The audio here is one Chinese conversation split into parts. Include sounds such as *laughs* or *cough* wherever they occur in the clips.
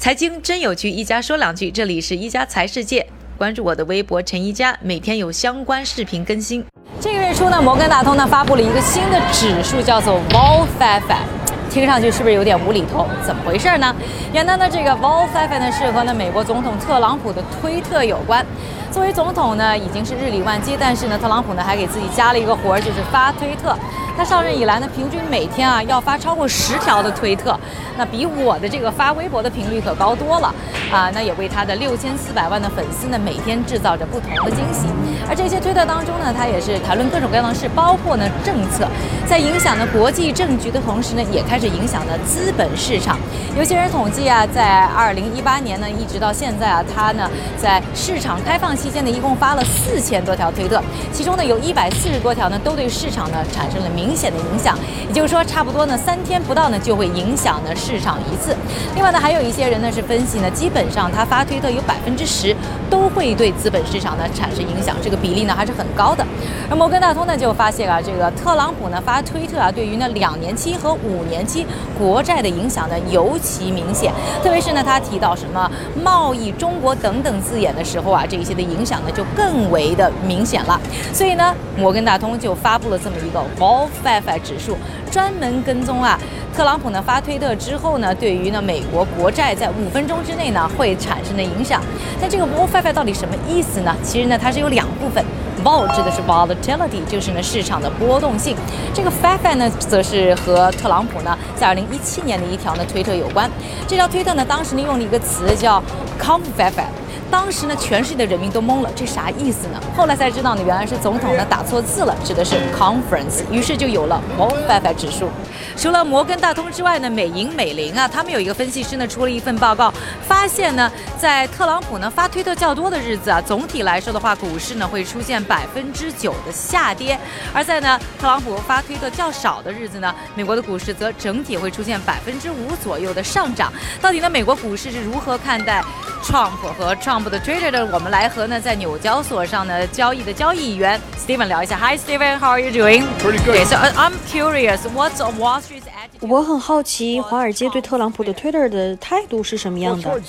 财经真有趣，一家说两句。这里是一家财世界，关注我的微博陈一家，每天有相关视频更新。这个月初呢，摩根大通呢发布了一个新的指数，叫做 Vol Five。听上去是不是有点无厘头？怎么回事呢？原来呢，这个 Vol Five 呢是和呢美国总统特朗普的推特有关。作为总统呢，已经是日理万机，但是呢，特朗普呢还给自己加了一个活儿，就是发推特。他上任以来呢，平均每天啊要发超过十条的推特，那比我的这个发微博的频率可高多了啊！那也为他的六千四百万的粉丝呢，每天制造着不同的惊喜。而这些推特当中呢，他也是谈论各种各样的事，包括呢政策，在影响呢国际政局的同时呢，也开始影响了资本市场。有些人统计啊，在二零一八年呢，一直到现在啊，他呢在市场开放期间呢，一共发了四千多条推特，其中呢有一百四十多条呢，都对市场呢产生了明。明显的影响，也就是说，差不多呢三天不到呢就会影响呢市场一次。另外呢，还有一些人呢是分析呢，基本上他发推特有百分之十都会对资本市场呢产生影响，这个比例呢还是很高的。而摩根大通呢就发现啊，这个特朗普呢发推特啊，对于呢两年期和五年期国债的影响呢尤其明显，特别是呢他提到什么贸易、中国等等字眼的时候啊，这一些的影响呢就更为的明显了。所以呢，摩根大通就发布了这么一个 Vol。FF 指数专门跟踪啊，特朗普呢发推特之后呢，对于呢美国国债在五分钟之内呢会产生的影响。那这个 Vol FF 到底什么意思呢？其实呢它是有两部分，Vol 指的是 volatility，就是呢市场的波动性。这个 FF 呢则是和特朗普呢在二零一七年的一条呢推特有关。这条推特呢当时呢用了一个词叫 COMFF。当时呢，全世界的人民都懵了，这啥意思呢？*laughs* 后来才知道呢，原来是总统呢打错字了，指的是 conference，于是就有了 Vol Five 指数。除了摩根大通之外呢，美银美林啊，他们有一个分析师呢出了一份报告，发现呢，在特朗普呢发推特较多的日子啊，总体来说的话，股市呢会出现百分之九的下跌；而在呢特朗普发推特较少的日子呢，美国的股市则整体会出现百分之五左右的上涨。到底呢，美国股市是如何看待 Trump 和 Trump？的 Twitter 的，我们来和呢在纽交所上呢交易的交易员 Steven 聊一下。Hi Steven，How are you doing? Pretty good. Okay, so I'm curious, what's Wall Street's attitude? 我很好奇，华尔街对特朗普的 Twitter 的态度是什么样的？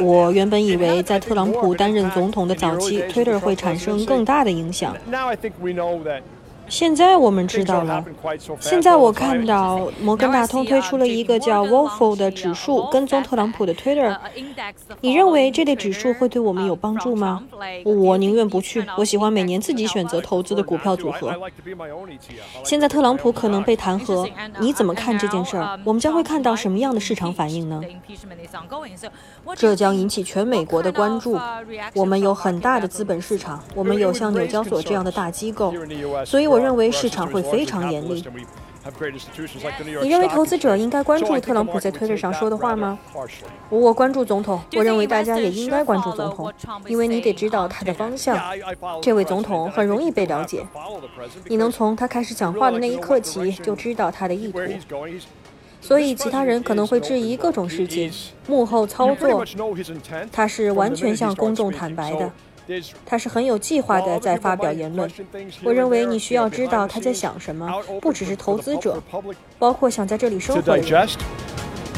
我原本以为在特朗普担任总统的早期，Twitter 会产生更大的影响。现在我们知道了。现在我看到摩根大通推出了一个叫 Wolf 的指数，跟踪特朗普的 Twitter。你认为这类指数会对我们有帮助吗？我宁愿不去。我喜欢每年自己选择投资的股票组合。现在特朗普可能被弹劾，你怎么看这件事儿？我们将会看到什么样的市场反应呢？这将引起全美国的关注。我们有很大的资本市场，我们有像纽交所这样的大机构，所以我。我认为市场会非常严厉。你认为投资者应该关注特朗普在推特上说的话吗？我关注总统，我认为大家也应该关注总统，因为你得知道他的方向。这位总统很容易被了解，你能从他开始讲话的那一刻起就知道他的意图。所以其他人可能会质疑各种事情，幕后操作，他是完全向公众坦白的。他是很有计划的在发表言论。我认为你需要知道他在想什么，不只是投资者，包括想在这里生活的人。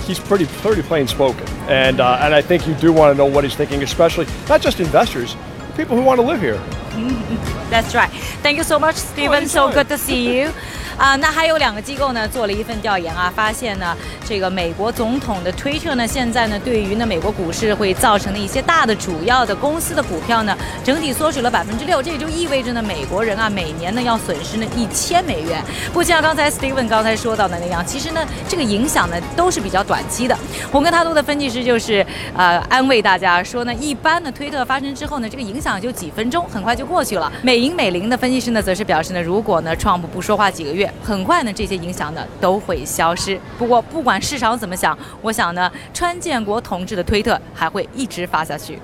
He's pretty, pretty plain spoken, and uh, and I think you do want to know what he's thinking, especially not just investors, people who want to live here. *laughs* That's right. Thank you so much, Stephen. So good to see you. 啊，那还有两个机构呢，做了一份调研啊，发现呢， 这个美国总统的推特呢，现在呢，对于呢美国股市会造成的一些大的主要的公司的股票呢，整体缩水了百分之六，这也就意味着呢，美国人啊，每年呢要损失呢一千美元。不像刚才 Steven 刚才说到的那样，其实呢，这个影响呢都是比较短期的。我跟他多的分析师就是呃安慰大家说呢，一般的推特发生之后呢，这个影响就几分钟，很快就过去了。美银美林的分析师呢，则是表示呢，如果呢 Trump 不说话几个月。很快呢，这些影响呢都会消失。不过，不管市场怎么想，我想呢，川建国同志的推特还会一直发下去。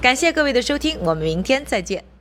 感谢各位的收听，我们明天再见。